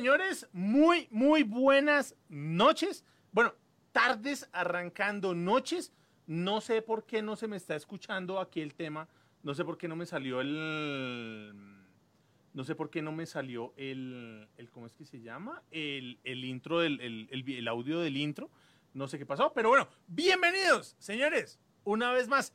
Señores, muy, muy buenas noches. Bueno, tardes arrancando noches. No sé por qué no se me está escuchando aquí el tema. No sé por qué no me salió el. No sé por qué no me salió el. el ¿Cómo es que se llama? El, intro, del, el, el, el audio del intro. No sé qué pasó, pero bueno, bienvenidos, señores, una vez más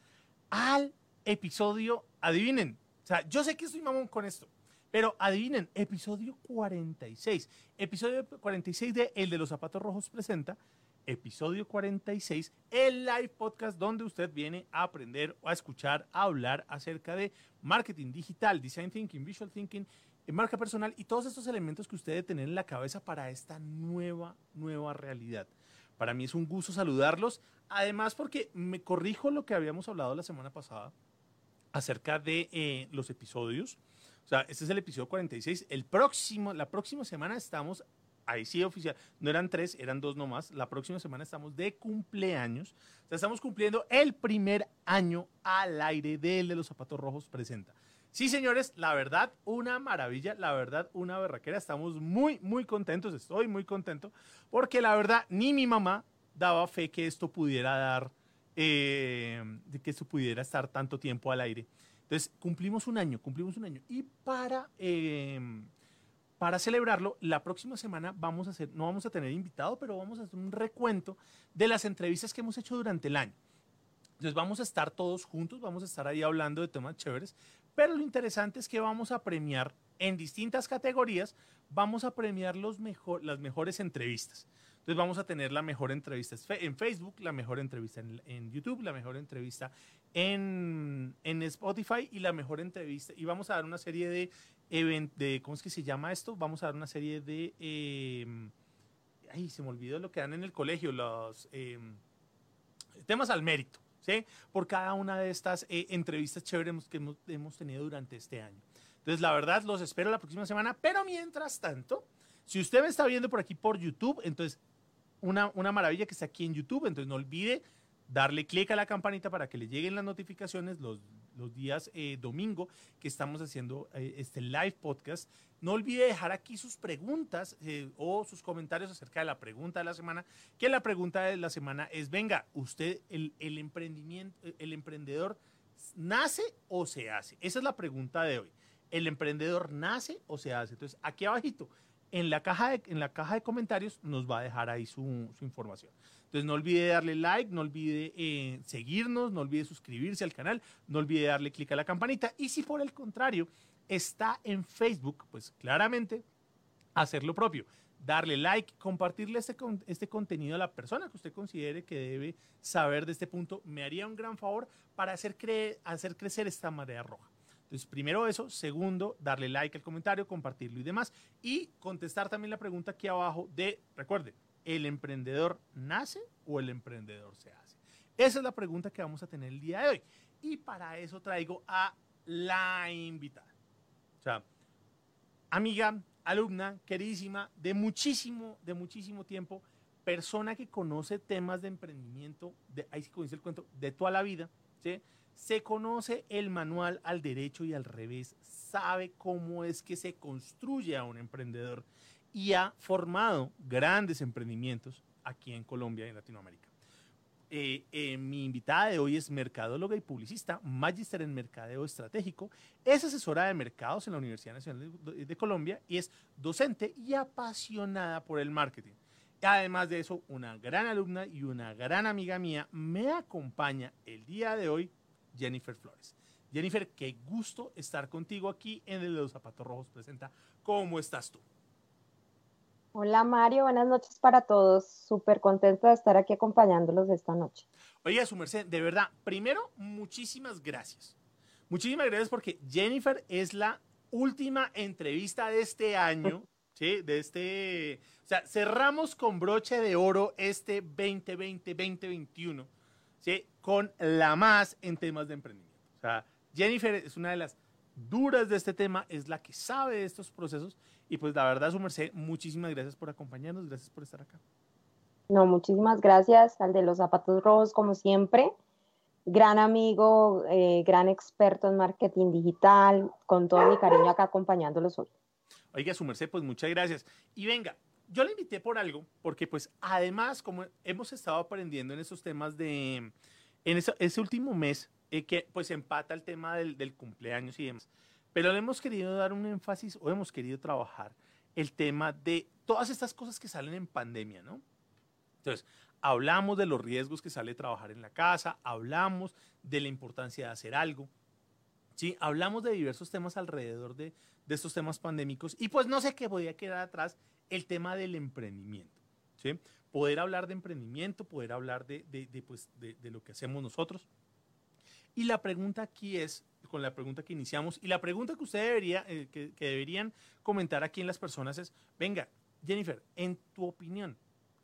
al episodio. Adivinen. O sea, yo sé que estoy mamón con esto. Pero adivinen, episodio 46. Episodio 46 de El de los Zapatos Rojos presenta. Episodio 46, el live podcast donde usted viene a aprender o a escuchar, a hablar acerca de marketing digital, design thinking, visual thinking, marca personal y todos estos elementos que usted debe tener en la cabeza para esta nueva, nueva realidad. Para mí es un gusto saludarlos, además porque me corrijo lo que habíamos hablado la semana pasada acerca de eh, los episodios. O sea, este es el episodio 46. El próximo, la próxima semana estamos, ahí sí oficial, no eran tres, eran dos nomás. La próxima semana estamos de cumpleaños. O sea, estamos cumpliendo el primer año al aire de El de los Zapatos Rojos presenta. Sí, señores, la verdad, una maravilla, la verdad, una berraquera. Estamos muy, muy contentos, estoy muy contento, porque la verdad, ni mi mamá daba fe que esto pudiera dar, eh, que esto pudiera estar tanto tiempo al aire. Entonces, cumplimos un año, cumplimos un año. Y para, eh, para celebrarlo, la próxima semana vamos a hacer, no vamos a tener invitado, pero vamos a hacer un recuento de las entrevistas que hemos hecho durante el año. Entonces, vamos a estar todos juntos, vamos a estar ahí hablando de temas chéveres, pero lo interesante es que vamos a premiar en distintas categorías, vamos a premiar los mejor, las mejores entrevistas. Entonces vamos a tener la mejor entrevista en Facebook, la mejor entrevista en, YouTube, la mejor entrevista en, en, Spotify y la mejor entrevista. Y vamos a dar una serie de, de ¿cómo es que se llama esto? Vamos a dar una serie de, eh, ay, se me olvidó lo que dan en el colegio, los eh, temas al mérito, ¿sí? Por cada una de estas eh, entrevistas chéveres que hemos tenido durante este año. Entonces, la verdad, los espero la próxima semana, pero mientras tanto, si usted me está viendo por aquí por YouTube, entonces una, una maravilla que está aquí en YouTube, entonces no olvide darle clic a la campanita para que le lleguen las notificaciones los, los días eh, domingo que estamos haciendo eh, este live podcast. No olvide dejar aquí sus preguntas eh, o sus comentarios acerca de la pregunta de la semana, que la pregunta de la semana es, venga, usted, el, el emprendimiento, el emprendedor, ¿nace o se hace? Esa es la pregunta de hoy. ¿El emprendedor nace o se hace? Entonces, aquí abajito, en la caja de, en la caja de comentarios nos va a dejar ahí su, su información. Entonces no olvide darle like, no olvide eh, seguirnos, no olvide suscribirse al canal, no olvide darle clic a la campanita y si por el contrario está en Facebook, pues claramente hacer lo propio. Darle like, compartirle este, este contenido a la persona que usted considere que debe saber de este punto, me haría un gran favor para hacer, cre hacer crecer esta marea roja. Entonces, primero eso. Segundo, darle like al comentario, compartirlo y demás. Y contestar también la pregunta aquí abajo de, recuerde, ¿el emprendedor nace o el emprendedor se hace? Esa es la pregunta que vamos a tener el día de hoy. Y para eso traigo a la invitada. O sea, amiga, alumna, queridísima, de muchísimo, de muchísimo tiempo, persona que conoce temas de emprendimiento, ahí sí dice el cuento, de toda la vida, ¿sí? Se conoce el manual al derecho y al revés, sabe cómo es que se construye a un emprendedor y ha formado grandes emprendimientos aquí en Colombia y en Latinoamérica. Eh, eh, mi invitada de hoy es mercadóloga y publicista, magíster en mercadeo estratégico, es asesora de mercados en la Universidad Nacional de, de Colombia y es docente y apasionada por el marketing. Además de eso, una gran alumna y una gran amiga mía me acompaña el día de hoy Jennifer Flores. Jennifer, qué gusto estar contigo aquí en el de los zapatos rojos presenta. ¿Cómo estás tú? Hola Mario, buenas noches para todos. Súper contenta de estar aquí acompañándolos esta noche. Oye, su merced, de verdad, primero, muchísimas gracias. Muchísimas gracias porque Jennifer es la última entrevista de este año, ¿sí? De este, o sea, cerramos con broche de oro este 2020-2021 con la más en temas de emprendimiento. O sea, Jennifer es una de las duras de este tema, es la que sabe de estos procesos y pues la verdad, su merced, muchísimas gracias por acompañarnos, gracias por estar acá. No, muchísimas gracias al de los zapatos rojos, como siempre. Gran amigo, eh, gran experto en marketing digital, con todo mi cariño acá acompañándolos hoy. Oiga, su merced, pues muchas gracias. Y venga, yo le invité por algo, porque pues además, como hemos estado aprendiendo en esos temas de, en ese, último mes, eh, que pues empata el tema del, del, cumpleaños y demás, pero le hemos querido dar un énfasis o hemos querido trabajar el tema de todas estas cosas que salen en pandemia, ¿no? Entonces, hablamos de los riesgos que sale trabajar en la casa, hablamos de la importancia de hacer algo, ¿sí? Hablamos de diversos temas alrededor de, de estos temas pandémicos y pues no sé qué podía quedar atrás el tema del emprendimiento. Poder hablar de emprendimiento, poder hablar de, de, pues, de, lo que hacemos nosotros. Y la pregunta aquí es, con la pregunta que iniciamos, y la pregunta que usted debería, eh, que, que deberían comentar aquí en las personas es, venga, Jennifer, en tu opinión,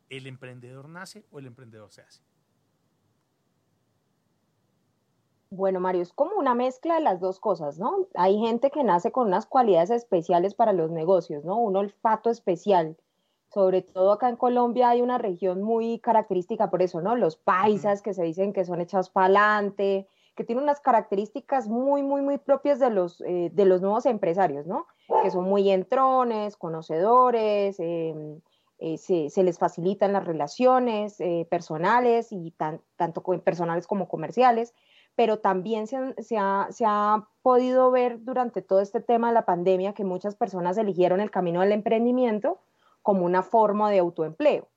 ¿el emprendedor nace o el emprendedor se hace? Bueno, Mario, es como una mezcla de las dos cosas, ¿no? Hay gente que nace con unas cualidades especiales para los negocios, ¿no? Un olfato especial. Sobre todo acá en Colombia hay una región muy característica por eso, ¿no? Los paisas que se dicen que son echados para adelante, que tienen unas características muy, muy, muy propias de los, eh, de los nuevos empresarios, ¿no? Que son muy entrones, conocedores, em, eh, se, les facilitan las relaciones eh, personales y tanto personales como comerciales pero también se, ha, podido ver durante todo este tema de la pandemia que muchas personas eligieron el camino del emprendimiento como una forma de autoempleo.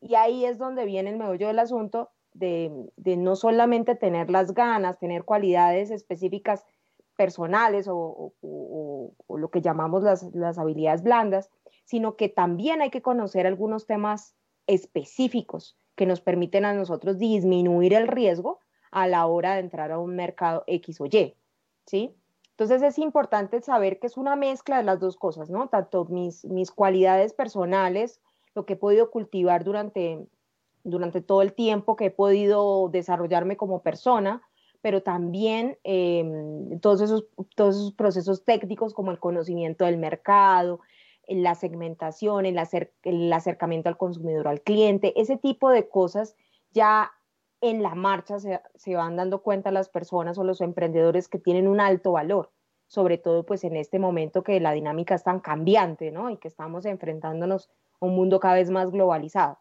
Y ahí es donde viene el meollo del asunto de, no solamente tener las ganas, tener cualidades específicas personales o, lo que llamamos las, las habilidades blandas, sino que también hay que conocer algunos temas específicos que nos permiten a nosotros disminuir el riesgo a la hora de entrar a un mercado X o Y, ¿sí? Entonces es importante saber que es una mezcla de las dos cosas, ¿no? Tanto mis, mis cualidades personales, lo que he podido cultivar durante, durante todo el tiempo que he podido desarrollarme como persona, pero también em, todos, esos, todos esos procesos técnicos como el conocimiento del mercado, la segmentación, el, el acercamiento al consumidor, al cliente, ese tipo de cosas ya en la marcha se, van dando cuenta las personas o los emprendedores que tienen un alto valor, sobre todo pues en este momento que la dinámica es tan cambiante, ¿no? Y que estamos enfrentándonos a un mundo cada vez más globalizado.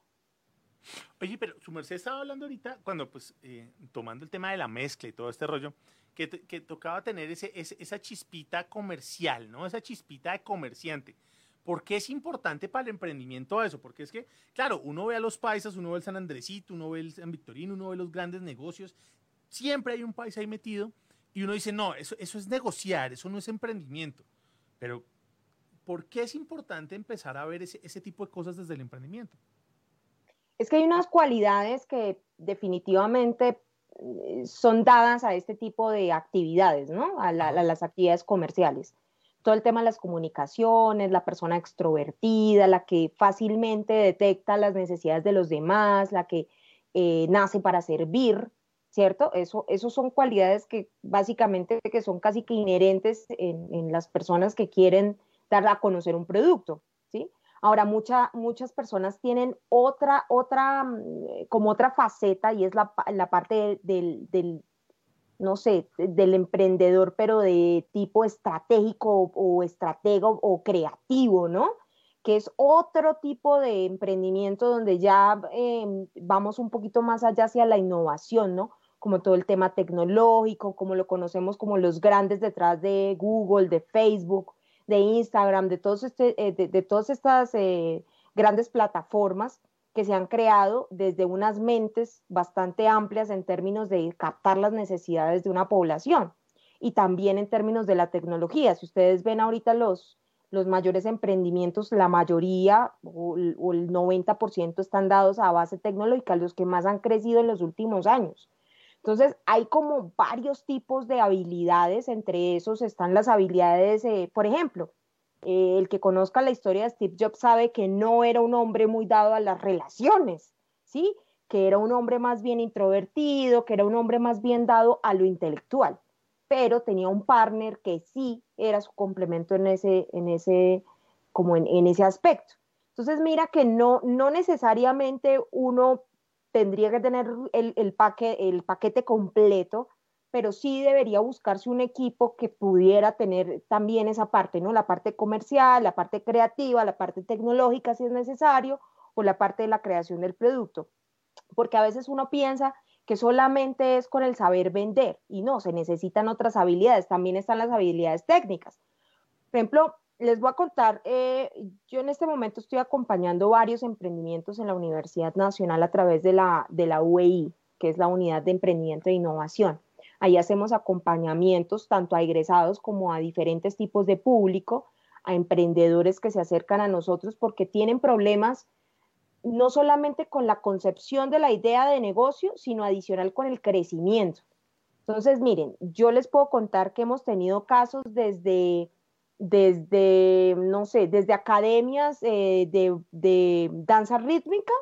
Oye, pero su merced estaba hablando ahorita, cuando pues eh, tomando el tema de la mezcla y todo este rollo, que, que tocaba tener ese, esa chispita comercial, ¿no? Esa chispita de comerciante. ¿Por qué es importante para el emprendimiento eso? Porque es que, claro, uno ve a los paisas, uno ve el San Andresito, uno ve el San Victorino, uno ve los grandes negocios, siempre hay un país ahí metido y uno dice, no, eso, eso es negociar, eso no es emprendimiento. Pero, ¿por qué es importante empezar a ver ese, ese tipo de cosas desde el emprendimiento? Es que hay unas cualidades que definitivamente eh, son dadas a este tipo de actividades, ¿no? a las actividades comerciales todo el tema de las comunicaciones, la persona extrovertida, la que fácilmente detecta las necesidades de los demás, la que eh, nace para servir, ¿cierto? Eso, son cualidades que básicamente que son casi que inherentes en, las personas que quieren dar a conocer un producto, ¿sí? Ahora, muchas personas tienen otra, otra, mm, como otra faceta y es la, parte del, no sé, del emprendedor, pero de tipo estratégico o, estratego o creativo, ¿no? Que es otro tipo de emprendimiento donde ya em, vamos un poquito más allá hacia la innovación, ¿no? Como todo el tema tecnológico, como lo conocemos como los grandes detrás de Google, de Facebook, de Instagram, de, todos este, eh, de, todas estas eh, grandes plataformas que se han creado desde unas mentes bastante amplias en términos de captar las necesidades de una población y también en términos de la tecnología. Si ustedes ven ahorita los, los mayores emprendimientos, la mayoría o, el 90% están dados a base tecnológica, los que más han crecido en los últimos años. Entonces, hay como varios tipos de habilidades, entre esos están las habilidades, eh, por ejemplo, eh, el que conozca la historia de Steve Jobs sabe que no era un hombre muy dado a las relaciones, ¿sí? Que era un hombre más bien introvertido, que era un hombre más bien dado a lo intelectual, pero tenía un partner que sí era su complemento en ese, en ese, como en, ese aspecto. Entonces, mira que no, no necesariamente uno tendría que tener el, paquete completo pero sí debería buscarse un equipo que pudiera tener también esa parte, ¿no? La parte comercial, la parte creativa, la parte tecnológica si es necesario, o la parte de la creación del producto. Porque a veces uno piensa que solamente es con el saber vender y no, se necesitan otras habilidades, también están las habilidades técnicas. Por ejemplo, les voy a contar, eh, yo en este momento estoy acompañando varios emprendimientos en la Universidad Nacional a través de la, de la UEI, que es la Unidad de Emprendimiento e Innovación. Ahí hacemos acompañamientos tanto a egresados como a diferentes tipos de público, a emprendedores que se acercan a nosotros porque tienen problemas no solamente con la concepción de la idea de negocio, sino adicional con el crecimiento. Entonces, miren, yo les puedo contar que hemos tenido casos desde, desde no sé, desde academias eh, de, de danza rítmica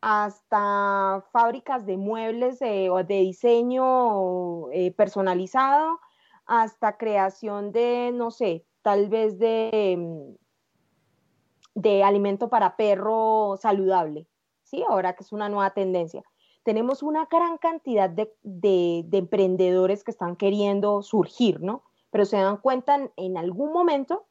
hasta fábricas de muebles eh, o de diseño eh, personalizado, hasta creación de, no sé, tal vez de, mm, de alimento para perro saludable, ¿sí? Ahora que es una nueva tendencia. Tenemos una gran cantidad de, de, de emprendedores que están queriendo surgir, ¿no? Pero se dan cuenta en algún momento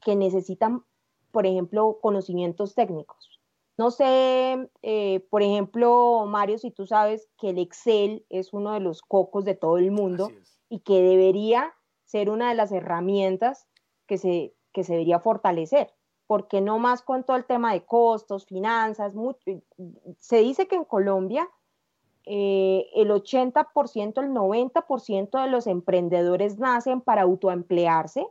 que necesitan, por ejemplo, conocimientos técnicos no sé, eh, por ejemplo, Mario, si tú sabes que el Excel es uno de los cocos de todo el mundo y que debería ser una de las herramientas que se, que se debería fortalecer, porque no más con todo el tema de costos, finanzas, se dice que en Colombia eh, el 80%, el 90% de los emprendedores nacen para autoemplearse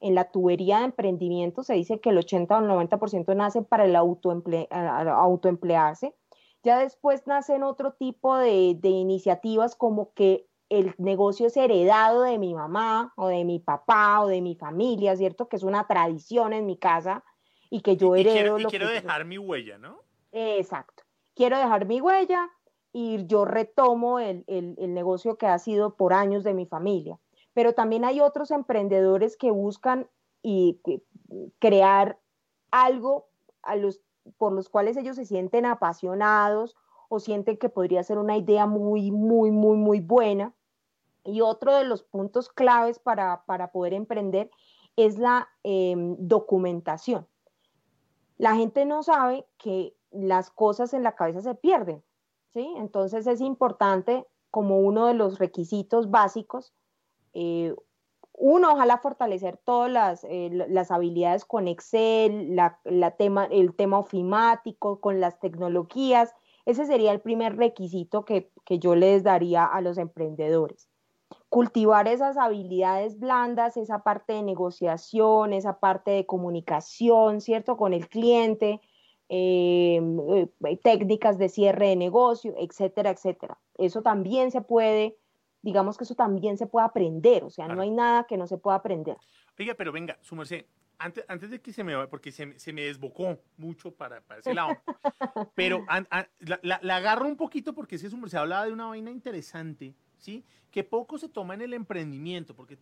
en la tubería de emprendimiento se dice que el 80 o el 90% nace para el autoemplearse. Ya después nacen otro tipo de, de iniciativas como que el negocio es heredado de mi mamá o de mi papá o de mi familia, ¿cierto? Que es una tradición en mi casa y que yo heredo. Y quiero, dejar mi huella, ¿no? Exacto. Quiero dejar mi huella y yo retomo el, el, el negocio que ha sido por años de mi familia pero también hay otros emprendedores que buscan y crear algo a los, por los cuales ellos se sienten apasionados o sienten que podría ser una idea muy, muy, muy, muy buena. Y otro de los puntos claves para, poder emprender es la em, documentación. La gente no sabe que las cosas en la cabeza se pierden, ¿sí? Entonces es importante como uno de los requisitos básicos eh, uno, ojalá fortalecer todas las, eh, las habilidades con Excel, la, tema, el tema ofimático, con las tecnologías. Ese sería el primer requisito que, que yo les daría a los emprendedores. Cultivar esas habilidades blandas, esa parte de negociación, esa parte de comunicación, ¿cierto? Con el cliente, eh, técnicas de cierre de negocio, etcétera, etcétera. Eso también se puede digamos que eso también se puede aprender, o sea, no hay nada que no se pueda aprender. Oiga, pero venga, su merced, antes, antes de que se me vaya, porque se, se, me desbocó mucho para, para ese lado, pero la, la, agarro un poquito porque ese su merced hablaba de una vaina interesante, ¿sí? Que poco se toma en el emprendimiento, porque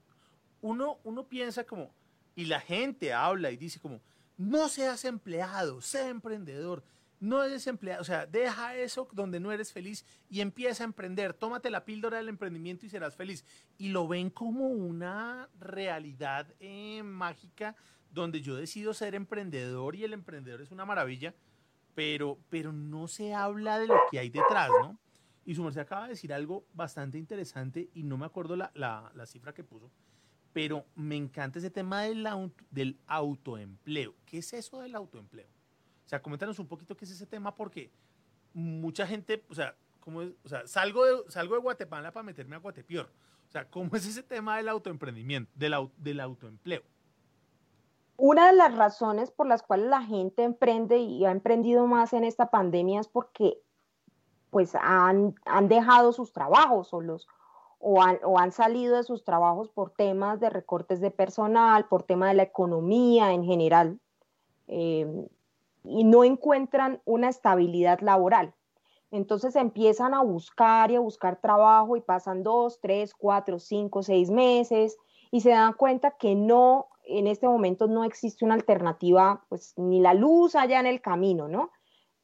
uno, uno piensa como, y la gente habla y dice como, no seas empleado, sea emprendedor no eres empleado, o sea, deja eso donde no eres feliz y empieza a emprender, tómate la píldora del emprendimiento y serás feliz. Y lo ven como una realidad eh, mágica donde yo decido ser emprendedor y el emprendedor es una maravilla, pero, pero no se habla de lo que hay detrás, ¿no? Y su merced acaba de decir algo bastante interesante y no me acuerdo la, la, cifra que puso, pero me encanta ese tema del, del autoempleo. ¿Qué es eso del autoempleo? O sea, coméntanos un poquito qué es ese tema porque mucha gente, o sea, ¿cómo es? O sea salgo, de, salgo de Guatemala para meterme a Guatepeor. O sea, ¿cómo es ese tema del autoemprendimiento, del, autoempleo? Una de las razones por las cuales la gente emprende y ha emprendido más en esta pandemia es porque pues han, han dejado sus trabajos o, los, o, han, o han salido de sus trabajos por temas de recortes de personal, por tema de la economía en general. Eh, y no encuentran una estabilidad laboral. Entonces empiezan a buscar y a buscar trabajo y pasan dos, tres, cuatro, cinco, seis meses y se dan cuenta que no, en este momento no existe una alternativa, pues ni la luz allá en el camino, ¿no?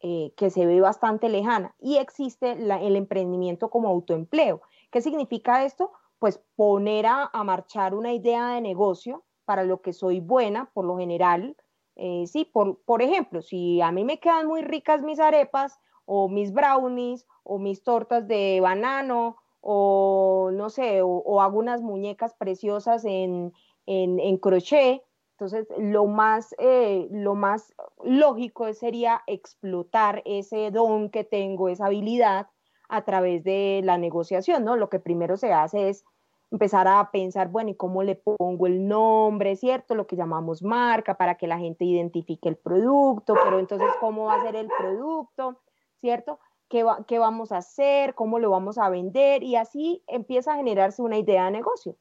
Eh, que se ve bastante lejana. Y existe el emprendimiento como autoempleo, ¿Qué significa esto? Pues poner a, marchar una idea de negocio para lo que soy buena, por lo general. Eh, sí, por, por ejemplo, si a mí me quedan muy ricas mis arepas o mis brownies o mis tortas de banano o no sé, o, hago unas muñecas preciosas en, en, crochet. Entonces, lo más, eh, lo más lógico sería explotar ese don que tengo, esa habilidad, a través de la negociación, ¿no? Lo que primero se hace es empezar a pensar, bueno, ¿y cómo le pongo el nombre, cierto? Lo que llamamos marca para que la gente identifique el producto, pero entonces, ¿cómo va a ser el producto, cierto? ¿Qué, ¿Qué vamos a hacer? ¿Cómo lo vamos a vender? Y así empieza a generarse una idea de negocio.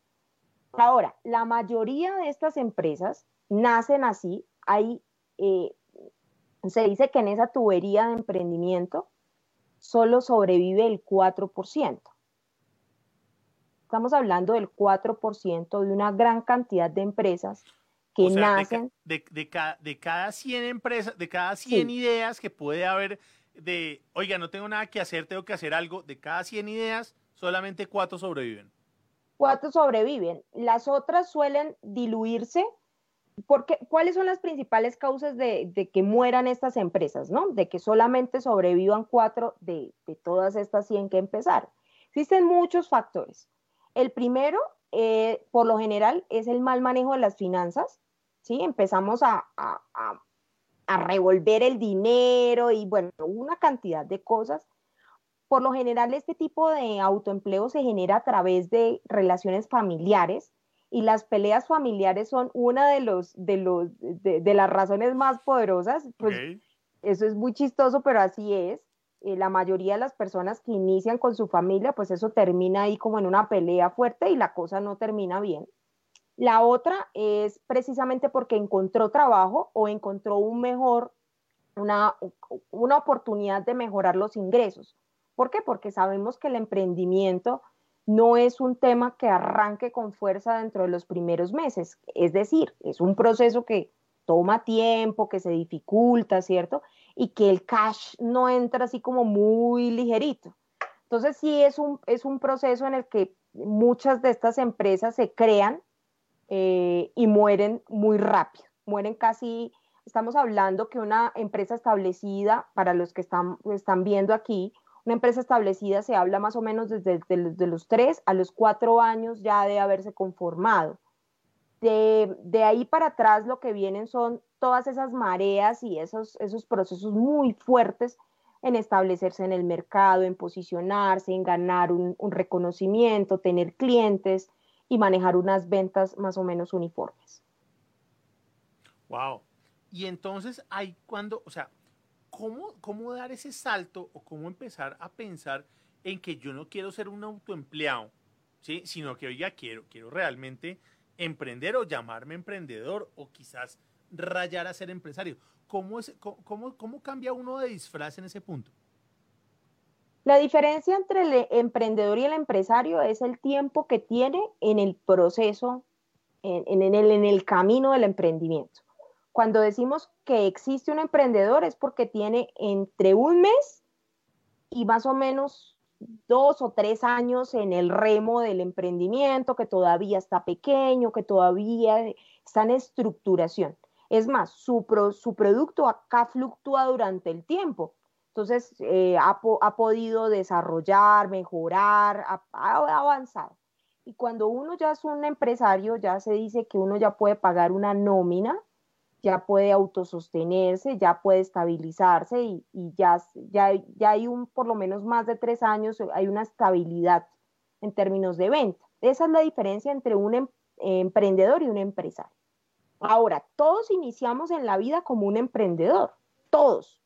Ahora, la mayoría de estas empresas nacen así. Hay, eh, se dice que en esa tubería de emprendimiento solo sobrevive el 4%. Estamos hablando del 4% de una gran cantidad de empresas que nacen. De, de, cada, de, cada, 100 empresas, de cada 100 ideas que puede haber de, oiga, no tengo nada que hacer, tengo que hacer algo, de cada 100 ideas, solamente 4 sobreviven. 4 sobreviven. Las otras suelen diluirse porque, ¿cuáles son las principales causas de, que mueran estas empresas, ¿no? De que solamente sobrevivan cuatro de, todas estas 100 que empezaron. Existen muchos factores. El primero, eh, por lo general, es el mal manejo de las finanzas, ¿sí? Empezamos a, a, a revolver el dinero y, bueno, una cantidad de cosas. Por lo general, este tipo de autoempleo se genera a través de relaciones familiares, y las peleas familiares son una de, los, de, los, de, las razones más poderosas. Pues eso es muy chistoso, pero así es. Eh, la mayoría de las personas que inician con su familia, pues eso termina ahí como en una pelea fuerte y la cosa no termina bien. La otra es precisamente porque encontró trabajo o encontró un mejor, una, una oportunidad de mejorar los ingresos. ¿Por qué? Porque sabemos que el emprendimiento no es un tema que arranque con fuerza dentro de los primeros meses. Es decir, es un proceso que toma tiempo, que se dificulta, ¿cierto? Y que el cash no entra así como muy ligerito. Entonces sí es un, es un proceso en el que muchas de estas empresas se crean eh, y mueren muy rápido, mueren casi, estamos hablando que una empresa establecida, para los que están, están viendo aquí, una empresa establecida se habla más o menos desde de, los tres a los cuatro años ya de haberse conformado. De, ahí para atrás lo que vienen son todas esas mareas y esos, esos procesos muy fuertes en establecerse en el mercado, en posicionarse, en ganar un, reconocimiento, tener clientes y manejar unas ventas más o menos uniformes. Wow. Y entonces hay cuando, o sea, ¿cómo, dar ese salto o cómo empezar a pensar en que yo no quiero ser un autoempleado, ¿sí? sino que, oiga, quiero, quiero realmente emprender o llamarme emprendedor o quizás rayar a ser empresario? ¿Cómo, es, cómo, cómo cambia uno de disfraz en ese punto? La diferencia entre el emprendedor y el empresario es el tiempo que tiene en el proceso, en, en, el, en el camino del emprendimiento. Cuando decimos que existe un emprendedor es porque tiene entre un mes y más o menos dos o tres años en el remo del emprendimiento, que todavía está pequeño, que todavía está en estructuración. Es más, su, su producto acá fluctúa durante el tiempo. Entonces, eh, ha, ha, podido desarrollar, mejorar, ha, ha avanzado. Y cuando uno ya es un empresario, ya se dice que uno ya puede pagar una nómina ya puede autosostenerse, ya puede estabilizarse y, ya, ya, ya hay un, por lo menos más de tres años, hay una estabilidad en términos de venta. Esa es la diferencia entre un em, emprendedor y un empresario. Ahora, todos iniciamos en la vida como un emprendedor, todos.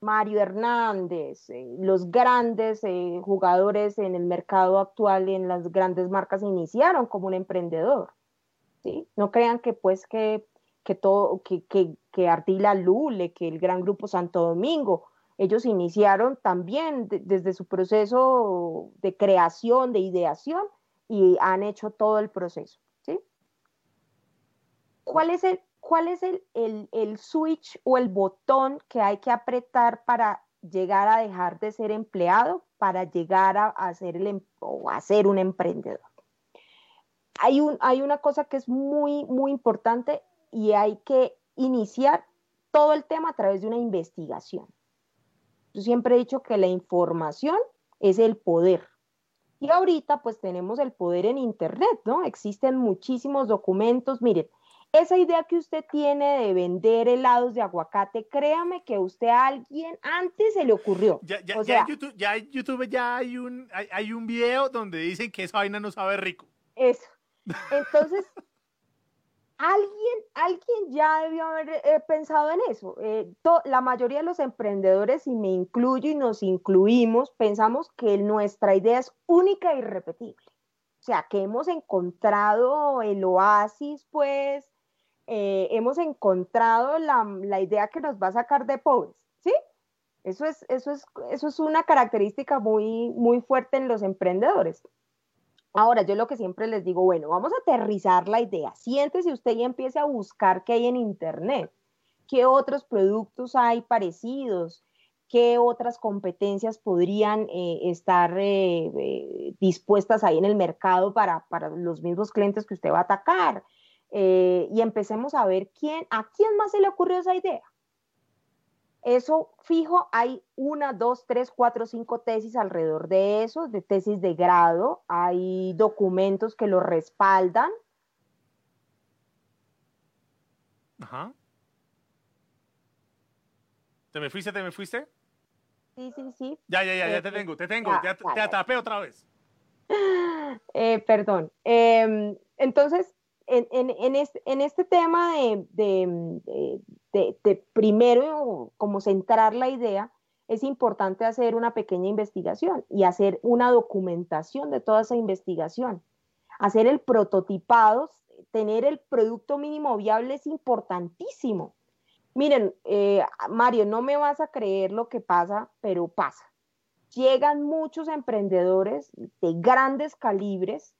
Mario Hernández, eh, los grandes eh, jugadores en el mercado actual, en las grandes marcas, iniciaron como un emprendedor. ¿sí? No crean que pues que que, todo, que, que, que Ardila Lule, que el gran grupo Santo Domingo, ellos iniciaron también desde su proceso de creación, de ideación, y han hecho todo el proceso. ¿sí? ¿Cuál es, el, cuál es el, el, el switch o el botón que hay que apretar para llegar a dejar de ser empleado? para llegar a, a ser, el, em, o a ser un emprendedor. Hay, un, hay una cosa que es muy, muy importante y hay que iniciar todo el tema a través de una investigación. Yo siempre he dicho que la información es el poder. Y ahorita pues tenemos el poder en Internet, ¿no? Existen muchísimos documentos. Miren, esa idea que usted tiene de vender helados de aguacate, créame que usted a alguien antes se le ocurrió. Ya, ya, ya, en YouTube, ya, en YouTube, ya hay un, hay, hay, un video donde dicen que esa vaina no sabe rico. Eso. Entonces, alguien, alguien ya debió haber eh, pensado en eso. Eh, la mayoría de los emprendedores, y me incluyo y nos incluimos, pensamos que nuestra idea es única e irrepetible. O sea, que hemos encontrado el oasis, pues, eh, hemos encontrado la, la, idea que nos va a sacar de pobres, ¿sí? Eso es, eso es, eso es una característica muy, muy fuerte en los emprendedores. Ahora, yo lo que siempre les digo, bueno, vamos a aterrizar la idea. Siéntese usted y empiece a buscar qué hay en Internet, qué otros productos hay parecidos, qué otras competencias podrían eh, estar eh, eh, dispuestas ahí en el mercado para, para, los mismos clientes que usted va a atacar. y empecemos a ver quién, a quién más se le ocurrió esa idea. Eso fijo, hay una, dos, tres, cuatro, cinco tesis alrededor de eso, de tesis de grado, hay documentos que lo respaldan. Ajá. ¿Te me fuiste, te me fuiste? Sí, sí, sí. Ya, ya, ya, ya te tengo, te tengo, ya, te atrapé otra vez. Eh, perdón. Em, entonces, en, este, tema de, primero como centrar la idea, es importante hacer una pequeña investigación y hacer una documentación de toda esa investigación. Hacer el prototipado, tener el producto mínimo viable es importantísimo. Miren, eh, Mario, no me vas a creer lo que pasa, pero pasa. Llegan muchos emprendedores de grandes calibres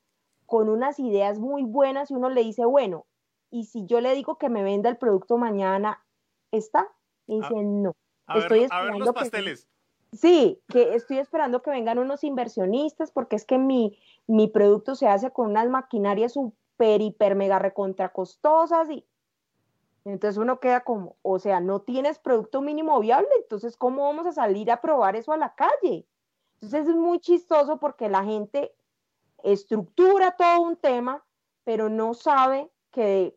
con unas ideas muy buenas y uno le dice, bueno, y si yo le digo que me venda el producto mañana, ¿está? Y dice, no. estoy esperando los pasteles. sí, que estoy esperando que vengan unos inversionistas porque es que mi, mi producto se hace con unas maquinarias súper, hiper, mega recontra costosas y entonces uno queda como, o sea, no tienes producto mínimo viable, entonces ¿cómo vamos a salir a probar eso a la calle? Entonces es muy chistoso porque la gente estructura todo un tema, pero no sabe que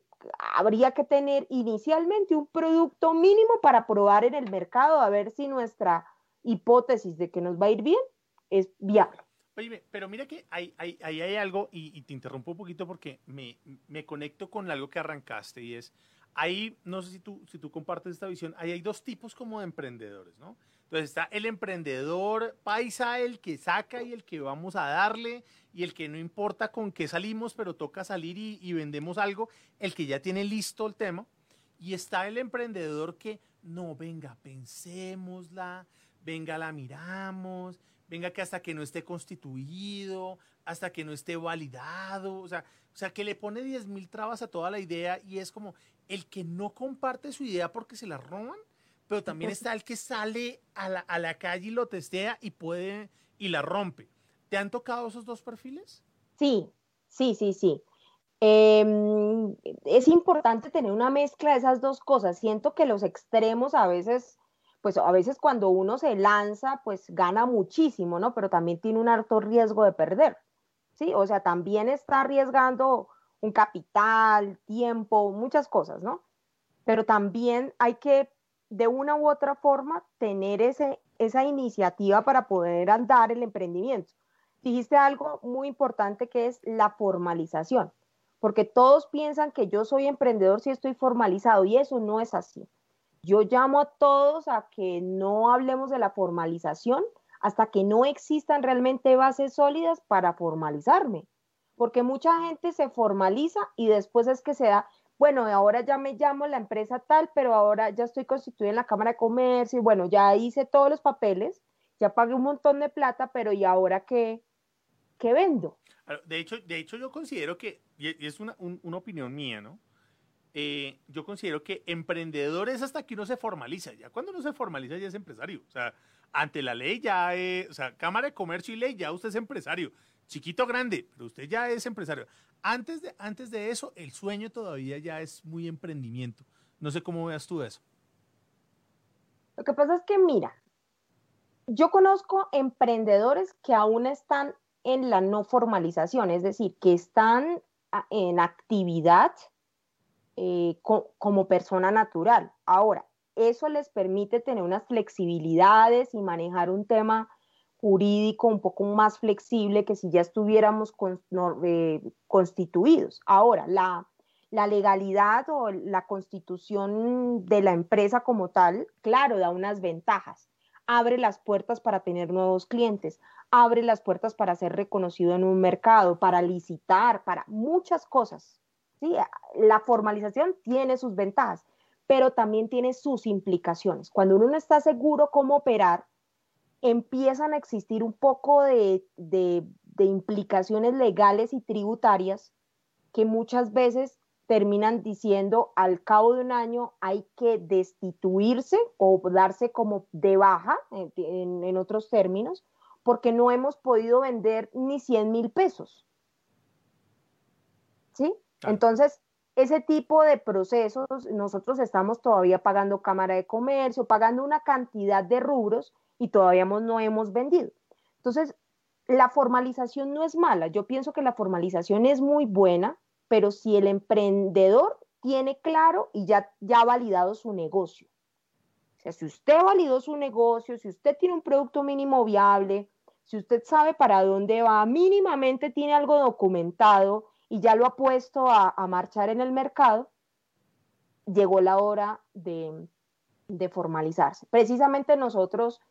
habría que tener inicialmente un producto mínimo para probar en el mercado a ver si nuestra hipótesis de que nos va a ir bien es viable. Pero mira que ahí hay, hay, hay, algo, y, te interrumpo un poquito porque me, me, conecto con algo que arrancaste, y es, ahí, no sé si tú, si tú compartes esta visión, ahí hay dos tipos como de emprendedores, ¿no? Entonces está el emprendedor paisa, el que saca y el que vamos a darle, y el que no importa con qué salimos, pero toca salir y, vendemos algo, el que ya tiene listo el tema. Y está el emprendedor que, no, venga, pensémosla, venga, la miramos, venga que hasta que no esté constituido, hasta que no esté validado, o sea, o sea que le pone 10 mil trabas a toda la idea y es como el que no comparte su idea porque se la roban pero también está el que sale a la, a la calle y lo testea y puede y la rompe. ¿Te han tocado esos dos perfiles? Sí, sí, sí, sí. Em, es importante tener una mezcla de esas dos cosas. Siento que los extremos a veces, pues a veces cuando uno se lanza, pues gana muchísimo, ¿no? Pero también tiene un alto riesgo de perder, ¿sí? O sea, también está arriesgando un capital, tiempo, muchas cosas, ¿no? Pero también hay que de una u otra forma tener ese, esa iniciativa para poder andar el emprendimiento. Dijiste algo muy importante que es la formalización, porque todos piensan que yo soy emprendedor si estoy formalizado y eso no es así. Yo llamo a todos a que no hablemos de la formalización hasta que no existan realmente bases sólidas para formalizarme, porque mucha gente se formaliza y después es que se da, bueno, ahora ya me llamo la empresa tal, pero ahora ya estoy constituida en la Cámara de Comercio bueno, ya hice todos los papeles, ya pagué un montón de plata, pero ¿y ahora qué, qué vendo? De hecho, de hecho, yo considero que, y es una, una opinión mía, ¿no? eh, yo considero que emprendedor es hasta que uno se formaliza. Ya cuando uno se formaliza ya es empresario. O sea, ante la ley ya es, o sea, Cámara de Comercio y Ley ya usted es empresario. Chiquito grande, pero usted ya es empresario. Antes de, antes de eso, el sueño todavía ya es muy emprendimiento. No sé cómo veas tú eso. Lo que pasa es que, mira, yo conozco emprendedores que aún están en la no formalización, es decir, que están en actividad eh, como persona natural. Ahora, eso les permite tener unas flexibilidades y manejar un tema jurídico un poco más flexible que si ya estuviéramos eh, constituidos. Ahora, la, la legalidad o la constitución de la empresa como tal, claro, da unas ventajas. Abre las puertas para tener nuevos clientes, abre las puertas para ser reconocido en un mercado, para licitar, para muchas cosas. ¿sí? La formalización tiene sus ventajas, pero también tiene sus implicaciones. Cuando uno no está seguro cómo operar, empiezan a existir un poco de, de implicaciones legales y tributarias que muchas veces terminan diciendo al cabo de un año hay que destituirse o darse como de baja, en, otros términos, porque no hemos podido vender ni 100 mil pesos. ¿Sí? Entonces, ese tipo de procesos, nosotros estamos todavía pagando Cámara de Comercio, pagando una cantidad de rubros y todavía no hemos vendido. Entonces, la formalización no es mala. Yo pienso que la formalización es muy buena pero si el emprendedor tiene claro y ya, ya ha validado su negocio. O sea, si usted validó su negocio, si usted tiene un producto mínimo viable, si usted sabe para dónde va, mínimamente tiene algo documentado y ya lo ha puesto a, marchar en el mercado, llegó la hora de, de formalizarse. Precisamente nosotros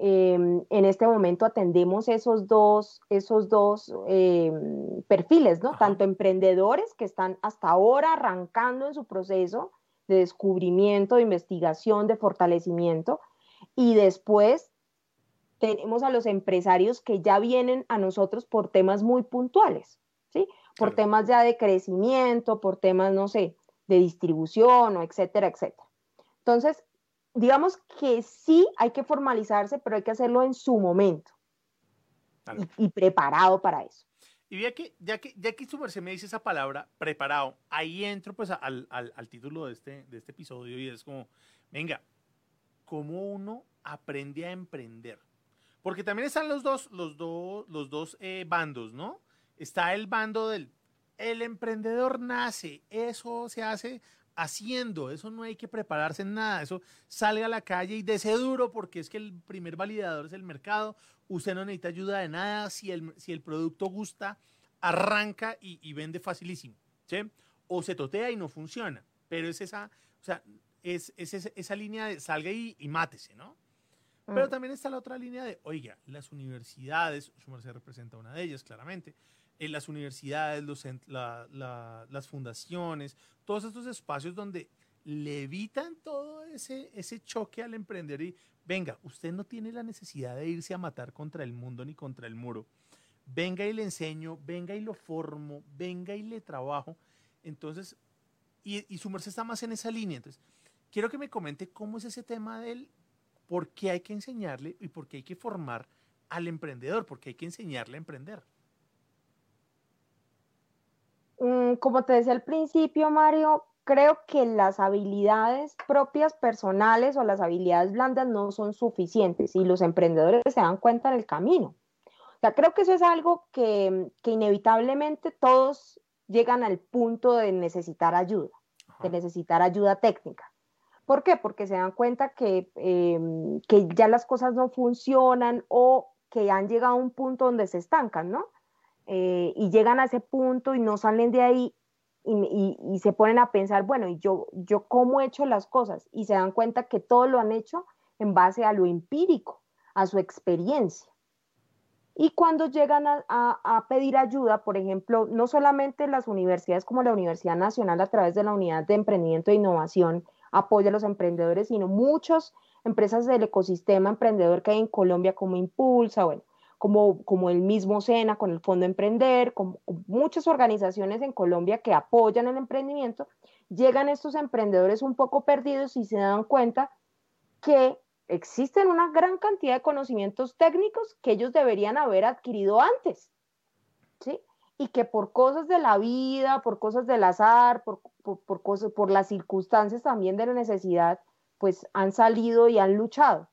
Em, en este momento atendemos esos dos, esos dos em, perfiles, ¿no? Tanto emprendedores que están hasta ahora arrancando en su proceso de descubrimiento, de investigación, de fortalecimiento, y después tenemos a los empresarios que ya vienen a nosotros por temas muy puntuales, ¿sí? Por temas ya de crecimiento, por temas, no sé, de distribución, o etcétera, etcétera. Entonces, digamos que sí hay que formalizarse, pero hay que hacerlo en su momento y, preparado para eso. Y ya que, ya que, ya que su merced me dice esa palabra, preparado, ahí entro pues al, al, al, título de este, de este episodio y es como, venga, ¿cómo uno aprende a emprender? Porque también están los dos, los dos, los dos eh, bandos, ¿no? Está el bando del, el emprendedor nace, eso se hace haciendo, eso no hay que prepararse en nada, eso salga a la calle y dese duro porque es que el primer validador es el mercado, usted no necesita ayuda de nada, si el, si el producto gusta, arranca y, vende facilísimo, ¿sí? O se totea y no funciona, pero es esa, o sea, es, esa línea de salga y, mátese, ¿no? Pero mm. también está la otra línea de, oiga, las universidades, su se representa una de ellas, claramente, en las universidades, las fundaciones, todos estos espacios donde le evitan todo ese, ese choque al emprender y venga, usted no tiene la necesidad de irse a matar contra el mundo ni contra el muro. Venga y le enseño, venga y lo formo, venga y le trabajo. Entonces, y, y su merced está más en esa línea. Entonces, quiero que me comente cómo es ese tema del por qué hay que enseñarle y por qué hay que formar al emprendedor, por qué hay que enseñarle a emprender. Mm, como te decía al principio, Mario, creo que las habilidades propias personales o las habilidades blandas no son suficientes y los emprendedores se dan cuenta en el camino. O sea, creo que eso es algo que, inevitablemente todos llegan al punto de necesitar ayuda, de necesitar ayuda técnica. ¿Por qué? Porque se dan cuenta que, em, que ya las cosas no funcionan o que han llegado a un punto donde se estancan, ¿no? Eh, y llegan a ese punto y no salen de ahí y, se ponen a pensar, bueno, ¿y yo, yo cómo he hecho las cosas? Y se dan cuenta que todo lo han hecho en base a lo empírico, a su experiencia. Y cuando llegan a, a, pedir ayuda, por ejemplo, no solamente las universidades como la Universidad Nacional a través de la Unidad de Emprendimiento e Innovación apoya a los emprendedores, sino muchas empresas del ecosistema emprendedor que hay en Colombia como Impulsa, bueno, como, como el mismo SENA con el Fondo Emprender, como, muchas organizaciones en Colombia que apoyan el emprendimiento, llegan estos emprendedores un poco perdidos y se dan cuenta que existen una gran cantidad de conocimientos técnicos que ellos deberían haber adquirido antes, ¿sí? Y que por cosas de la vida, por cosas del azar, por, por, cosas, por las circunstancias también de la necesidad, pues han salido y han luchado.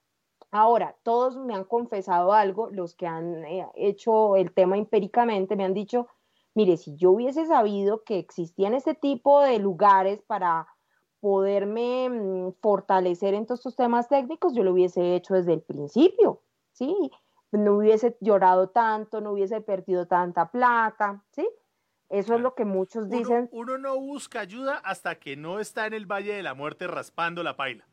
Ahora, todos me han confesado algo, los que han eh, hecho el tema empíricamente me han dicho, mire, si yo hubiese sabido que existían este tipo de lugares para poderme mm, fortalecer en todos estos temas técnicos, yo lo hubiese hecho desde el principio, ¿sí? No hubiese llorado tanto, no hubiese perdido tanta plata, ¿sí? Eso es lo que muchos dicen. Uno, no busca ayuda hasta que no está en el Valle de la Muerte raspando la paila.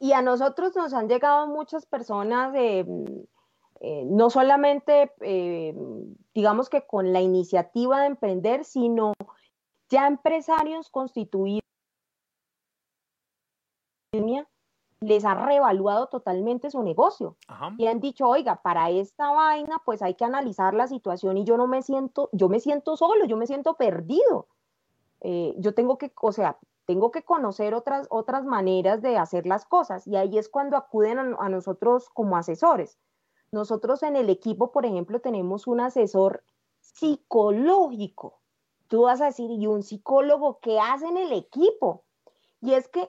Y a nosotros nos han llegado muchas personas, mm, eh, no solamente, eh, digamos que con la iniciativa de emprender, sino ya empresarios constituidos les ha reevaluado totalmente su negocio y han dicho, oiga, para esta vaina pues hay que analizar la situación y yo no me siento, yo me siento solo, yo me siento perdido. Eh, yo tengo que, o sea, tengo que conocer otras, otras maneras de hacer las cosas y ahí es cuando acuden a nosotros como asesores. Nosotros en el equipo, por ejemplo, tenemos un asesor psicológico Tú vas a decir, ¿y un psicólogo qué hace en el equipo? Y es que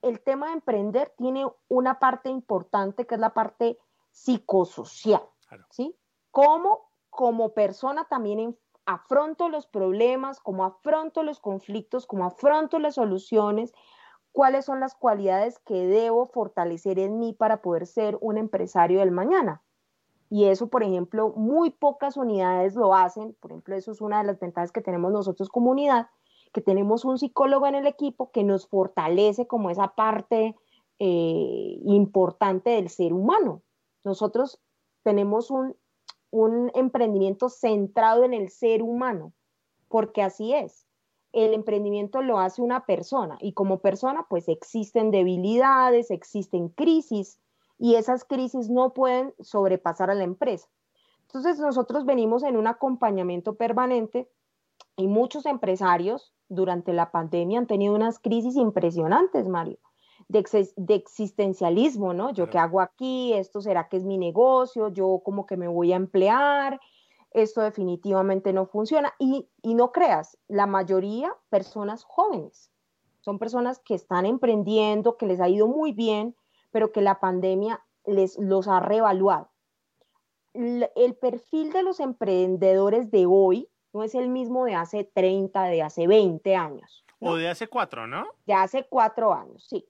el tema de emprender tiene una parte importante que es la parte psicosocial, ¿sí? Cómo como persona también afronto los problemas, cómo afronto los conflictos, cómo afronto las soluciones, cuáles son las cualidades que debo fortalecer en mí para poder ser un empresario del mañana. Y eso, por ejemplo, muy pocas unidades lo hacen. Por ejemplo, eso es una de las ventajas que tenemos nosotros como unidad, que tenemos un psicólogo en el equipo que nos fortalece como esa parte eh, importante del ser humano. Nosotros tenemos un, un emprendimiento centrado en el ser humano, porque así es. El emprendimiento lo hace una persona y como persona pues existen debilidades, existen crisis, y esas crisis no pueden sobrepasar a la empresa. Entonces nosotros venimos en un acompañamiento permanente y muchos empresarios durante la pandemia han tenido unas crisis impresionantes, Mario, de, existencialismo, ¿no? Yo qué hago aquí, esto será que es mi negocio, yo como que me voy a emplear, esto definitivamente no funciona. Y, y no creas, la mayoría personas jóvenes, son personas que están emprendiendo, que les ha ido muy bien, pero que la pandemia les los ha revaluado. El perfil de los emprendedores de hoy no es el mismo de hace 30, de hace 20 años. O de hace cuatro, ¿no? De hace cuatro años, sí.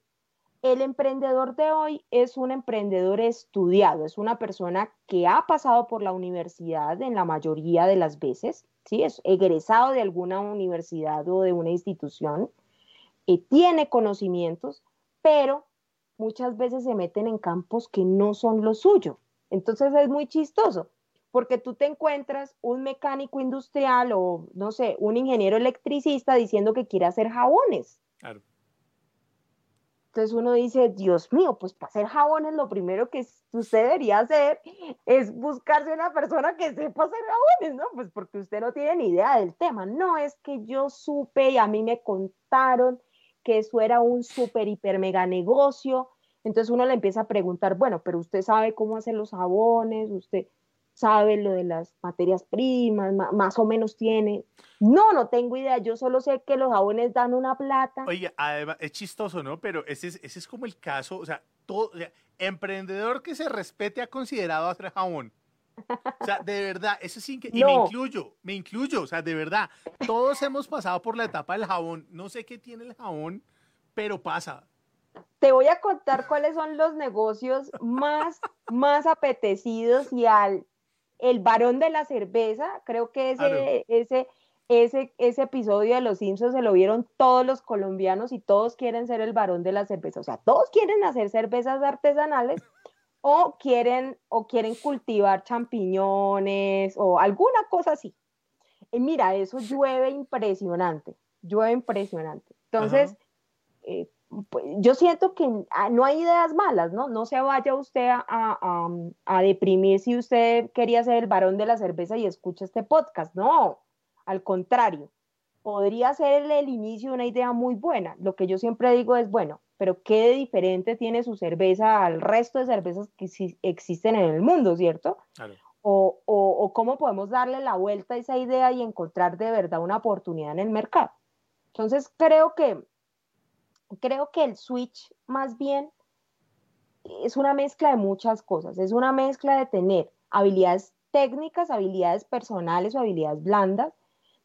El emprendedor de hoy es un emprendedor estudiado, es una persona que ha pasado por la universidad en la mayoría de las veces, ¿sí? es egresado de alguna universidad o de una institución, eh, tiene conocimientos, pero muchas veces se meten en campos que no son lo suyo. Entonces es muy chistoso, porque tú te encuentras un mecánico industrial o, no sé, un ingeniero electricista diciendo que quiere hacer jabones. Claro. Entonces uno dice, Dios mío, pues para hacer jabones lo primero que usted debería hacer es buscarse una persona que sepa hacer jabones, ¿no? Pues porque usted no tiene ni idea del tema. No es que yo supe y a mí me contaron que eso era un súper, hiper, mega negocio. Entonces uno le empieza a preguntar, bueno, pero usted sabe cómo hacer los jabones, usted sabe lo de las materias primas, más o menos tiene. No, no tengo idea, yo solo sé que los jabones dan una plata. Oye, además, es chistoso, ¿no? Pero ese es, ese es como el caso, o sea, todo, emprendedor que se respete ha considerado hacer jabón. O sea, de verdad, eso sí, y me incluyo, me incluyo, o sea, de verdad, todos hemos pasado por la etapa del jabón, no sé qué tiene el jabón, pero pasa. Te voy a contar cuáles son los negocios más, más apetecidos y al el varón de la cerveza, creo que ese, ese, ese, ese episodio de Los Simpsons se lo vieron todos los colombianos y todos quieren ser el varón de la cerveza, o sea, todos quieren hacer cervezas artesanales o quieren, o quieren cultivar champiñones o alguna cosa así. Y mira, eso llueve impresionante, llueve impresionante. Entonces, eh, yo siento que ah, no hay ideas malas, ¿no? No se vaya usted a, deprimir si usted quería ser el varón de la cerveza y escucha este podcast. No, al contrario, podría ser el, inicio de una idea muy buena. Lo que yo siempre digo es, bueno, pero ¿qué diferente tiene su cerveza al resto de cervezas que existen en el mundo, ¿cierto? O, o cómo podemos darle la vuelta a esa idea y encontrar de verdad una oportunidad en el mercado. Entonces, creo que creo que el switch más bien es una mezcla de muchas cosas, es una mezcla de tener habilidades técnicas, habilidades personales o habilidades blandas,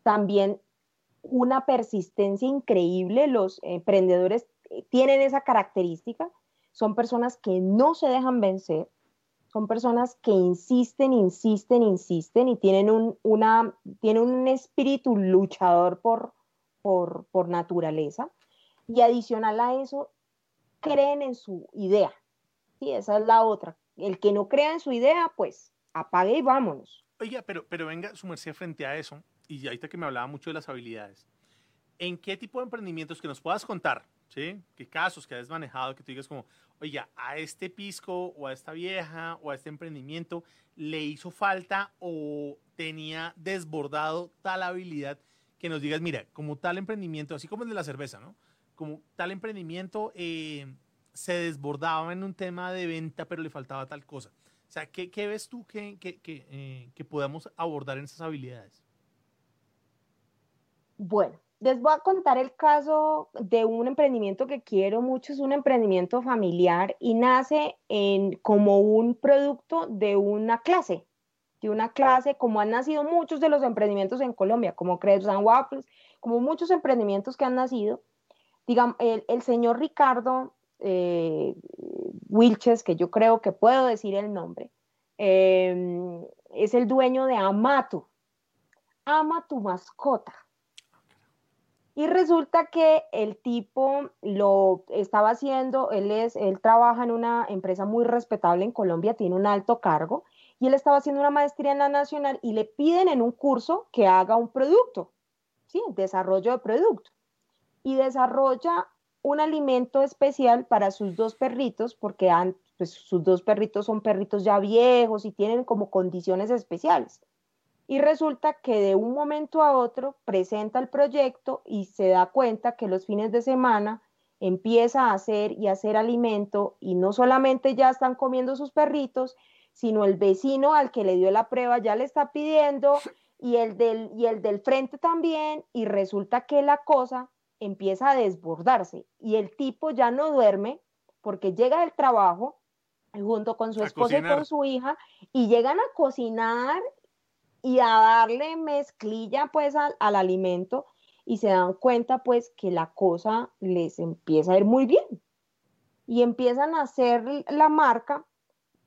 también una persistencia increíble, los emprendedores tienen esa característica, son personas que no se dejan vencer, son personas que insisten, insisten, insisten y tienen un, una, tienen un espíritu luchador por, por, por naturaleza y adicional a eso, creen en su idea. Sí, esa es la otra. El que no crea en su idea, pues apague y vámonos. Oiga, pero, pero venga, su merced, frente a eso, y ahorita que me hablaba mucho de las habilidades, ¿en qué tipo de emprendimientos que nos puedas contar? ¿Sí? ¿Qué casos que has manejado que tú digas como, oiga, a este pisco o a esta vieja o a este emprendimiento le hizo falta o tenía desbordado tal habilidad que nos digas, mira, como tal emprendimiento, así como el de la cerveza, ¿no? Como tal emprendimiento eh, se desbordaba en un tema de venta, pero le faltaba tal cosa. O sea, ¿qué, ves tú que, que, eh, que, podamos abordar en esas habilidades? Bueno, les voy a contar el caso de un emprendimiento que quiero mucho, es un emprendimiento familiar y nace en, como un producto de una clase, de una clase, como han nacido muchos de los emprendimientos en Colombia, como Crepes and Waffles, como muchos emprendimientos que han nacido, digamos, el, señor Ricardo eh, Wilches, que yo creo que puedo decir el nombre, em, es el dueño de Amatu. Ama tu mascota. Y resulta que el tipo lo estaba haciendo, él, es, él trabaja en una empresa muy respetable en Colombia, tiene un alto cargo, y él estaba haciendo una maestría en la nacional y le piden en un curso que haga un producto, ¿sí? Desarrollo de producto y desarrolla un alimento especial para sus dos perritos, porque pues, sus dos perritos son perritos ya viejos y tienen como condiciones especiales. Y resulta que de un momento a otro presenta el proyecto y se da cuenta que los fines de semana empieza a hacer y hacer alimento y no solamente ya están comiendo sus perritos, sino el vecino al que le dio la prueba ya le está pidiendo y el del, y el del frente también y resulta que la cosa empieza a desbordarse y el tipo ya no duerme porque llega del trabajo junto con su esposa y con su hija y llegan a cocinar y a darle mezclilla pues al, alimento y se dan cuenta pues que la cosa les empieza a ir muy bien y empiezan a hacer la marca,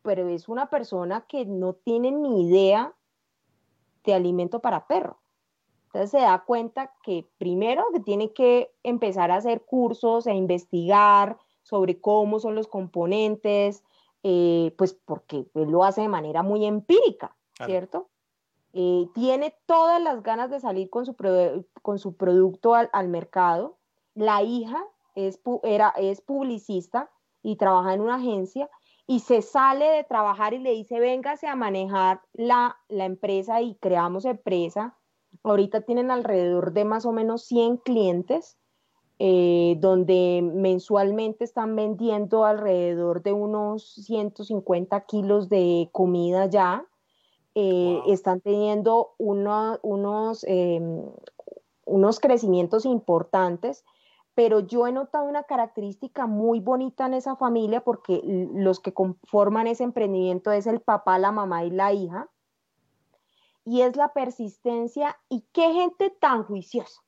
pero es una persona que no tiene ni idea de alimento para perro. Entonces se da cuenta que primero que tiene que empezar a hacer cursos, e investigar sobre cómo son los componentes, eh, pues porque él lo hace de manera muy empírica, ¿cierto? Eh, tiene todas las ganas de salir con su, con su producto al, mercado. La hija es, era, es publicista y trabaja en una agencia y se sale de trabajar y le dice, véngase a manejar la, la empresa y creamos empresa Ahorita tienen alrededor de más o menos 100 clientes, eh, donde mensualmente están vendiendo alrededor de unos 150 kilos de comida ya. Eh, están teniendo unos, em, unos crecimientos importantes, pero yo he notado una característica muy bonita en esa familia porque los que conforman ese emprendimiento es el papá, la mamá y la hija y es la persistencia y qué gente tan juiciosa.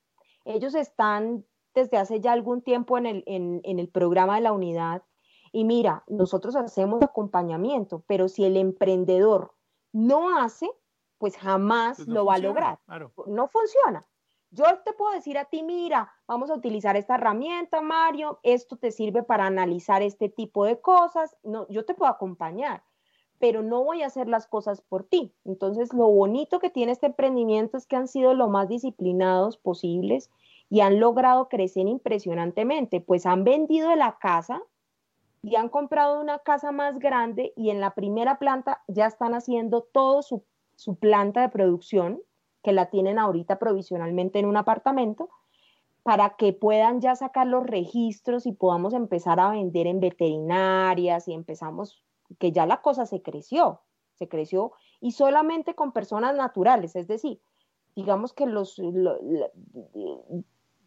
Ellos están desde hace ya algún tiempo en el, en, el programa de la unidad y mira, nosotros hacemos acompañamiento, pero si el emprendedor no hace, pues jamás pues lo va a lograr. No funciona. Yo te puedo decir a ti, mira, vamos a utilizar esta herramienta, Mario, esto te sirve para analizar este tipo de cosas. No, yo te puedo acompañar, pero no voy a hacer las cosas por ti. Entonces, lo bonito que tiene este emprendimiento es que han sido lo más disciplinados posibles, y han logrado crecer impresionantemente, pues han vendido la casa y han comprado una casa más grande y en la primera planta ya están haciendo todo su, su planta de producción, que la tienen ahorita provisionalmente en un apartamento, para que puedan ya sacar los registros y podamos empezar a vender en veterinarias y empezamos, que ya la cosa se creció, se creció y solamente con personas naturales, es decir, digamos que los,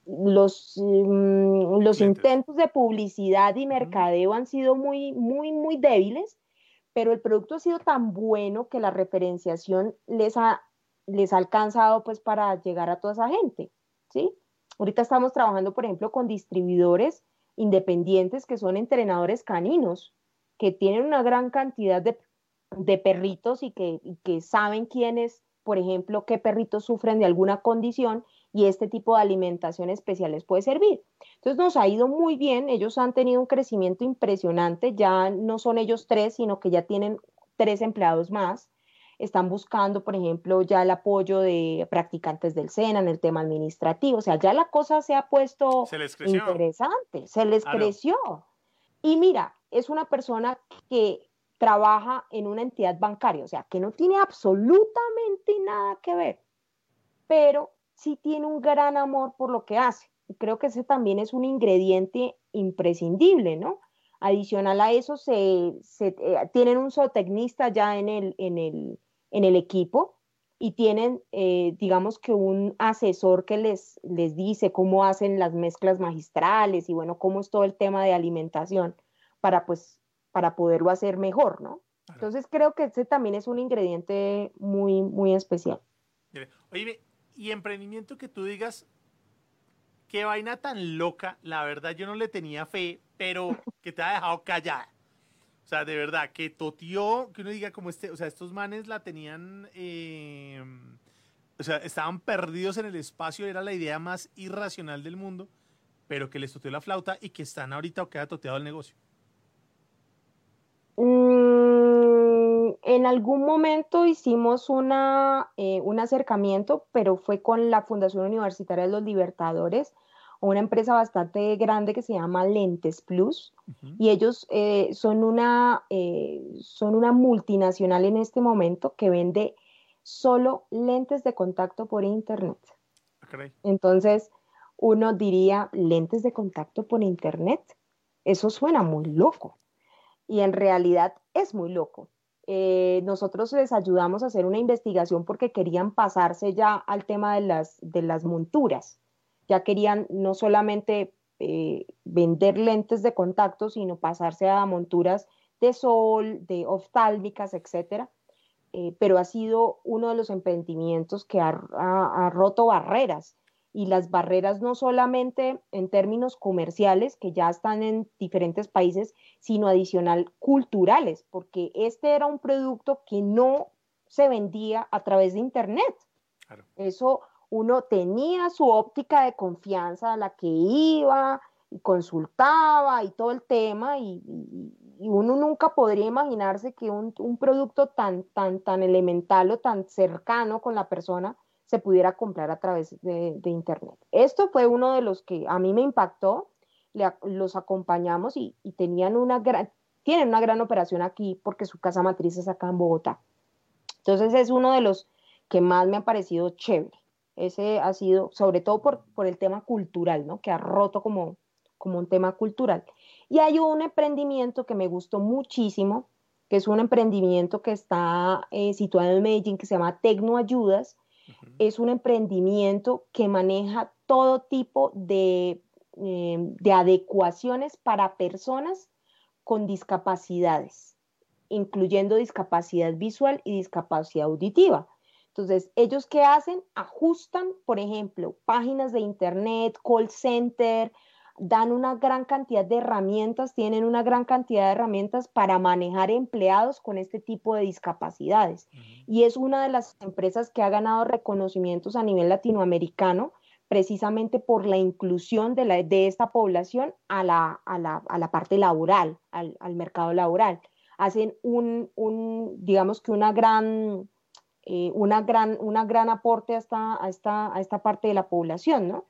los, mm, los intentos de publicidad y mercadeo han sido muy, muy, muy débiles, pero el producto ha sido tan bueno que la referenciación les ha, les ha alcanzado pues para llegar a toda esa gente, ¿sí? Ahorita estamos trabajando, por ejemplo, con distribuidores independientes que son entrenadores caninos, que tienen una gran cantidad de, perritos y que, y que saben quiénes, por ejemplo, qué perritos sufren de alguna condición y este tipo de alimentación especial les puede servir. Entonces nos ha ido muy bien, ellos han tenido un crecimiento impresionante, ya no son ellos tres, sino que ya tienen tres empleados más. Están buscando, por ejemplo, ya el apoyo de practicantes del SENA en el tema administrativo. O sea, ya la cosa se ha puesto interesante, se les creció. Y mira, es una persona que trabaja en una entidad bancaria, o sea, que no tiene absolutamente nada que ver, pero sí tiene un gran amor por lo que hace. Y creo que ese también es un ingrediente imprescindible, ¿no? Adicional a eso, se, eh, tienen un zootecnista ya en el, en el, en el equipo y tienen, eh, digamos que un asesor que les, les dice cómo hacen las mezclas magistrales y bueno, cómo es todo el tema de alimentación para pues, para poderlo hacer mejor, ¿no? Entonces creo que ese también es un ingrediente muy, muy especial. Oye, y emprendimiento que tú digas, qué vaina tan loca, la verdad yo no le tenía fe, pero que te ha dejado callada. O sea, de verdad, que totió, que uno diga como este, o sea, estos manes la tenían, eh, o sea, estaban perdidos en el espacio, era la idea más irracional del mundo, pero que les toteó la flauta y que están ahorita o queda toteado el negocio. En algún momento hicimos una, eh, un acercamiento, pero fue con la Fundación Universitaria de los Libertadores, una empresa bastante grande que se llama Lentes Plus, y ellos eh, son, una, eh, son una multinacional en este momento que vende solo lentes de contacto por Internet. Ah, Entonces, uno diría, lentes de contacto por Internet, eso suena muy loco. Y en realidad es muy loco eh, nosotros les ayudamos a hacer una investigación porque querían pasarse ya al tema de las, de las monturas. Ya querían no solamente eh, vender lentes de contacto, sino pasarse a monturas de sol, de oftálmicas, etc. Eh, pero ha sido uno de los emprendimientos que ha roto barreras y las barreras no solamente en términos comerciales, que ya están en diferentes países, sino adicional culturales, porque este era un producto que no se vendía a través de Internet. Eso uno tenía su óptica de confianza a la que iba y consultaba y todo el tema y, uno nunca podría imaginarse que un, un, producto tan, tan, tan elemental o tan cercano con la persona se pudiera comprar a través de, Internet. Esto fue uno de los que a mí me impactó, los acompañamos y, tenían una gran, tienen una gran operación aquí porque su casa matriz es acá en Bogotá. Entonces es uno de los que más me ha parecido chévere. Ese ha sido, sobre todo por, por el tema cultural, ¿no? Que ha roto como, como un tema cultural. Y hay un emprendimiento que me gustó muchísimo, que es un emprendimiento que está eh, situado en Medellín, que se llama Tecnoayudas, es un emprendimiento que maneja todo tipo eh, de, adecuaciones para personas con discapacidades, incluyendo discapacidad visual y discapacidad auditiva. Entonces, ellos qué hacen? Ajustan, por ejemplo, páginas de internet, call center, dan una gran cantidad de herramientas, tienen una gran cantidad de herramientas para manejar empleados con este tipo de discapacidades. Y es una de las empresas que ha ganado reconocimientos a nivel latinoamericano precisamente por la inclusión de, la, de esta población a la, a la, a la parte laboral, al, al, mercado laboral. Hacen un, un digamos que una gran, eh, una gran, una gran aporte a esta, a, esta, a esta parte de la población, ¿no?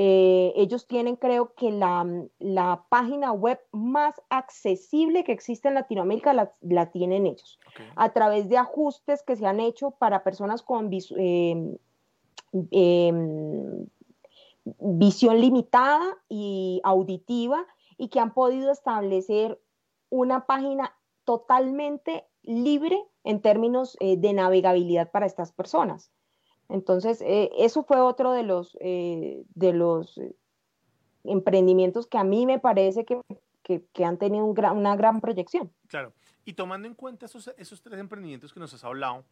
Eh, ellos tienen, creo que la, la, página web más accesible que existe en Latinoamérica la, la tienen ellos. A través de ajustes que se han hecho para personas con eh, eh, visión limitada y auditiva y que han podido establecer una página totalmente libre en términos eh, de navegabilidad para estas personas. Entonces, eh, eso fue otro de los, eh, de los emprendimientos que a mí me parece que, que, han tenido una gran proyección. Claro. Y tomando en cuenta esos, esos tres emprendimientos que nos has hablado,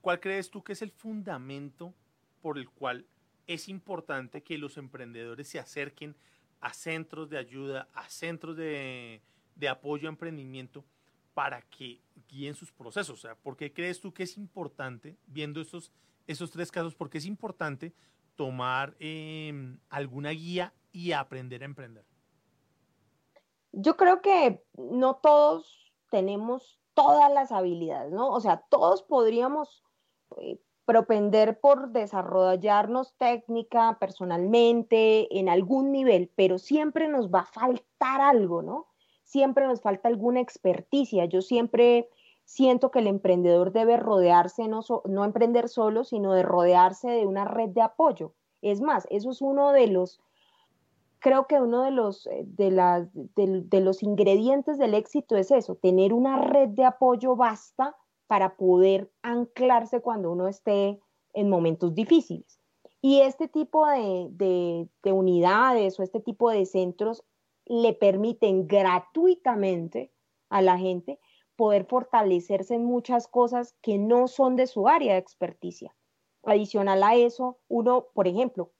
¿cuál crees tú que es el fundamento por el cual es importante que los emprendedores se acerquen a centros de ayuda, a centros de, de apoyo a emprendimiento para que guíen sus procesos? O sea, ¿por qué crees tú que es importante, viendo estos esos tres casos, porque es importante tomar em, alguna guía y aprender a emprender? Yo creo que no todos tenemos todas las habilidades, ¿no? O sea, todos podríamos eh, propender por desarrollarnos técnica personalmente en algún nivel, pero siempre nos va a faltar algo, ¿no? Siempre nos falta alguna experticia. Yo siempre siento que el emprendedor debe rodearse, no, no emprender solo, sino de rodearse de una red de apoyo. Es más, eso es uno de los, creo que uno de los, eh, de, las, de, los ingredientes del éxito es eso, tener una red de apoyo basta para poder anclarse cuando uno esté en momentos difíciles. Y este tipo de, de, unidades o este tipo de centros le permiten gratuitamente a la gente poder fortalecerse en muchas cosas que no son de su área de experticia. Adicional a eso, uno, por ejemplo,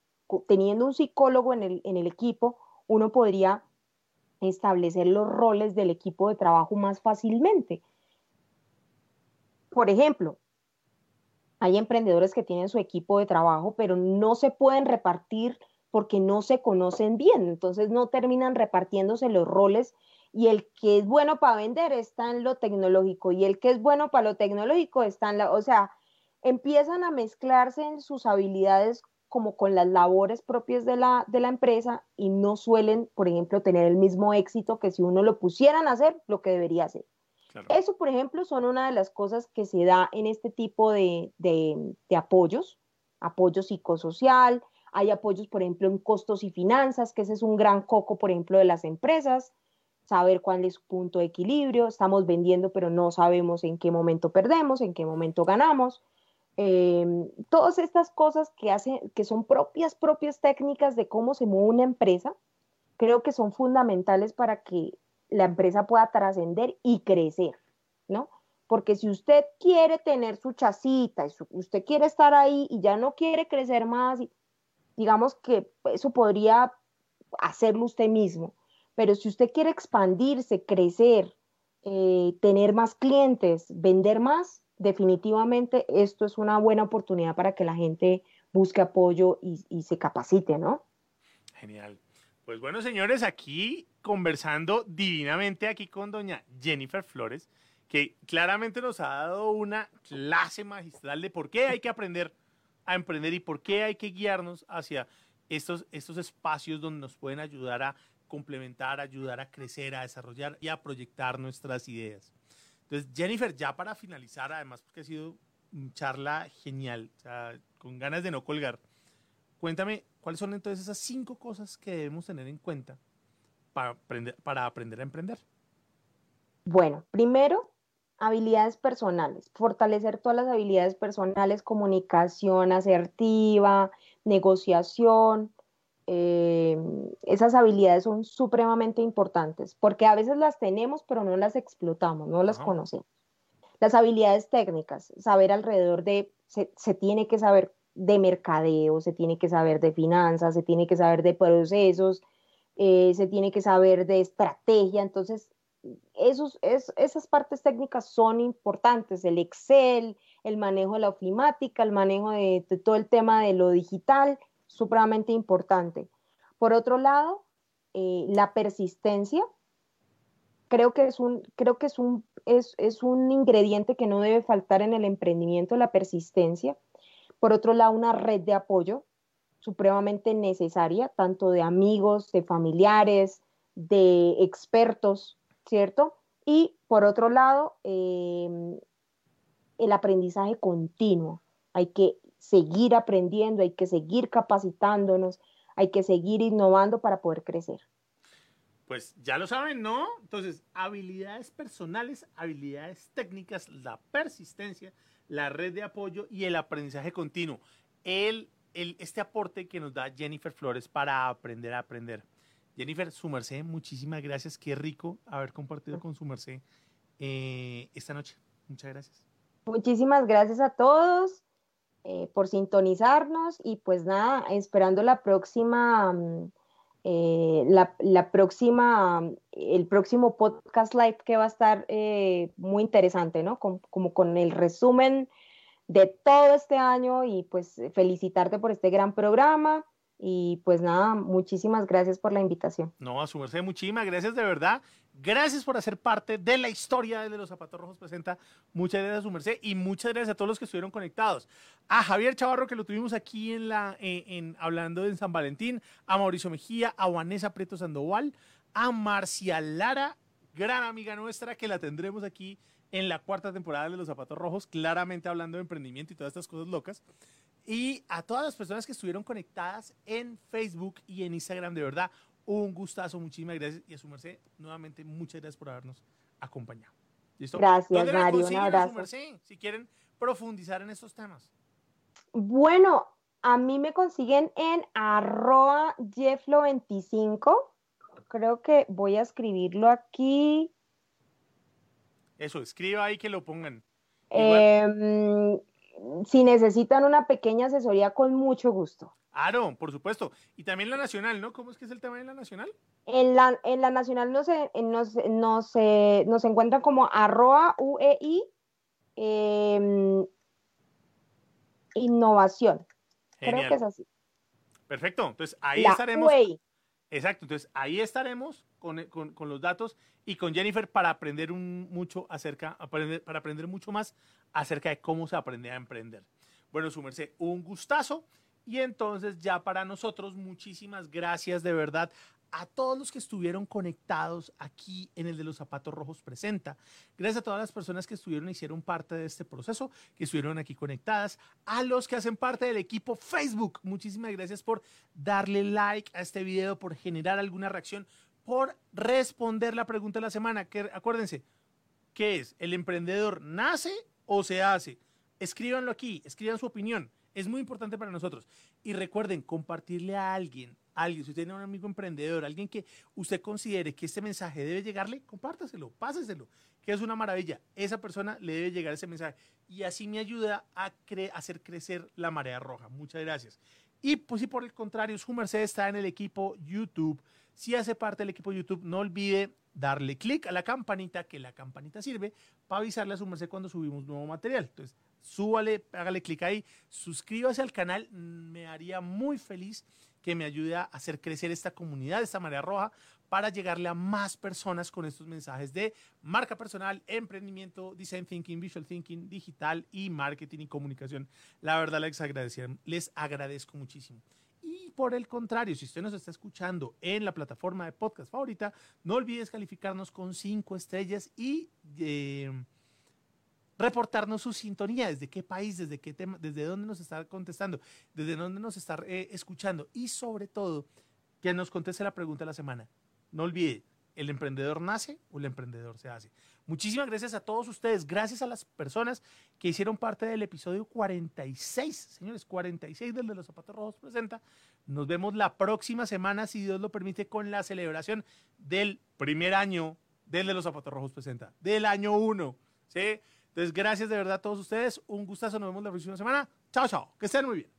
teniendo un psicólogo en el, en el equipo, uno podría establecer los roles del equipo de trabajo más fácilmente. Por ejemplo, hay emprendedores que tienen su equipo de trabajo, pero no se pueden repartir porque no se conocen bien, entonces no terminan repartiéndose los roles y el que es bueno para vender está en lo tecnológico y el que es bueno para lo tecnológico está en la, o sea, empiezan a mezclarse en sus habilidades como con las labores propias de la, de la empresa y no suelen, por ejemplo, tener el mismo éxito que si uno lo pusieran a hacer lo que debería hacer. Eso, por ejemplo, son una de las cosas que se da en este tipo de, de, de apoyos, apoyo psicosocial, hay apoyos, por ejemplo, en costos y finanzas, que ese es un gran coco, por ejemplo, de las empresas saber cuál es su punto de equilibrio, estamos vendiendo pero no sabemos en qué momento perdemos, en qué momento ganamos. Em, todas estas cosas que, hacen, que son propias, propias técnicas de cómo se mueve una empresa, creo que son fundamentales para que la empresa pueda trascender y crecer, ¿no? Porque si usted quiere tener su chacita, y usted quiere estar ahí y ya no quiere crecer más, digamos que eso podría hacerlo usted mismo. Pero si usted quiere expandirse, crecer, eh, tener más clientes, vender más, definitivamente esto es una buena oportunidad para que la gente busque apoyo y, se capacite, ¿no? Genial. Pues bueno, señores, aquí conversando divinamente aquí con doña Jennifer Flores, que claramente nos ha dado una clase magistral de por qué hay que aprender a emprender y por qué hay que guiarnos hacia estos, estos espacios donde nos pueden ayudar a complementar, ayudar a crecer, a desarrollar y a proyectar nuestras ideas. Entonces, Jennifer, ya para finalizar, además porque ha sido una charla genial, con ganas de no colgar, cuéntame cuáles son entonces esas cinco cosas que debemos tener en cuenta para aprender, para aprender a emprender. Bueno, primero, habilidades personales, fortalecer todas las habilidades personales, comunicación asertiva, negociación, eh, esas habilidades son supremamente importantes porque a veces las tenemos pero no las explotamos, no las conocemos. Las habilidades técnicas, saber alrededor de, se, tiene que saber de mercadeo, se tiene que saber de finanzas, se tiene que saber de procesos, eh, se tiene que saber de estrategia. Entonces, esos, esas partes técnicas son importantes, el Excel, el manejo de la ofimática, el manejo de todo el tema de lo digital supremamente importante. Por otro lado, eh, la persistencia, creo que, es un, creo que es, un, es, es un ingrediente que no debe faltar en el emprendimiento, la persistencia. Por otro lado, una red de apoyo. supremamente necesaria, tanto de amigos, de familiares, de expertos, ¿cierto? Y por otro lado, em, el aprendizaje continuo. Hay que seguir aprendiendo, hay que seguir capacitándonos, hay que seguir innovando para poder crecer. Pues ya lo saben, ¿no? Entonces, habilidades personales, habilidades técnicas, la persistencia, la red de apoyo y el aprendizaje continuo. El, el, este aporte que nos da Jennifer Flores para aprender a aprender. Jennifer, su merced, muchísimas gracias. Qué rico haber compartido con su merced eh, esta noche. Muchas gracias. Muchísimas gracias a todos eh, por sintonizarnos y pues nada, esperando la próxima, mm, eh, la, próxima, el próximo podcast live que va a estar muy interesante, ¿no? como con el resumen de todo este año y pues felicitarte por este gran programa. Y pues nada, muchísimas gracias por la invitación. No, a su merced, muchísimas gracias de verdad. Gracias por hacer parte de la historia de los Zapatos Rojos Presenta. Muchas gracias a su merced y muchas gracias a todos los que estuvieron conectados. A Javier Chavarro, que lo tuvimos aquí en la, eh, en, hablando en San Valentín, a Mauricio Mejía, a Vanessa Prieto Sandoval, a Marcia Lara, gran amiga nuestra, que la tendremos aquí en la cuarta temporada de los Zapatos Rojos, claramente hablando de emprendimiento y todas estas cosas locas y a todas las personas que estuvieron conectadas en Facebook y en Instagram. De verdad, un gustazo, muchísimas gracias. Y a su merced, nuevamente, muchas gracias por habernos acompañado. ¿Listo? Gracias, Mario. Un abrazo. si quieren profundizar en estos temas. Bueno, a mí me consiguen en arroba jefflo25. Creo que voy a escribirlo aquí. Eso, escriba ahí que lo pongan. Eh, si necesitan una pequeña asesoría, con mucho gusto. Claro, por supuesto. Y también la nacional, ¿no? ¿Cómo es que es el tema de la nacional? En la, en la nacional nos, nos, nos, nos encuentran como arroba UEI em, innovación. Creo que es así. Perfecto. Entonces ahí estaremos. UEI. Exacto. Entonces ahí estaremos con, con, con los datos y con Jennifer para aprender un, mucho acerca, aprender, para aprender mucho más acerca de cómo se aprende a emprender. Bueno, su merced, un gustazo. Y entonces ya para nosotros, muchísimas gracias de verdad a todos los que estuvieron conectados aquí en el de los zapatos rojos presenta. Gracias a todas las personas que estuvieron y hicieron parte de este proceso, que estuvieron aquí conectadas, a los que hacen parte del equipo Facebook. Muchísimas gracias por darle like a este video, por generar alguna reacción por responder la pregunta de la semana. Que, acuérdense, ¿qué es? ¿El emprendedor nace o se hace? Escríbanlo aquí, escriban su opinión. Es muy importante para nosotros. Y recuerden, compartirle a alguien, alguien, si usted tiene un amigo emprendedor, alguien que usted considere que este mensaje debe llegarle, compártaselo, páseselo, que es una maravilla. Esa persona le debe llegar ese mensaje. Y así me ayuda a hacer crecer la marea roja. Muchas gracias. Y pues si por el contrario, su merced está en el equipo YouTube si hace parte del equipo YouTube, no olvide darle clic a la campanita, que la campanita sirve para avisarle a su merced cuando subimos nuevo material. Entonces, súbale, hágale clic ahí, suscríbase al canal, me haría muy feliz que me ayude a hacer crecer esta comunidad, esta marea roja, para llegarle a más personas con estos mensajes de marca personal, emprendimiento, design thinking, visual thinking, digital y marketing y comunicación. La verdad les, les agradezco muchísimo. Y por el contrario, si usted nos está escuchando en la plataforma de podcast favorita, no olvides calificarnos con cinco estrellas y eh, reportarnos su sintonía, desde qué país, desde qué tema, desde dónde nos está contestando, desde dónde nos está eh, escuchando y sobre todo que nos conteste la pregunta de la semana. No olvide, ¿el emprendedor nace o el emprendedor se hace? Muchísimas gracias a todos ustedes, gracias a las personas que hicieron parte del episodio 46, señores, 46 del de los zapatos rojos presenta. Nos vemos la próxima semana, si Dios lo permite, con la celebración del primer año del de los zapatos rojos presenta, del año 1. ¿sí? Entonces, gracias de verdad a todos ustedes, un gustazo, nos vemos la próxima semana. Chao, chao, que estén muy bien.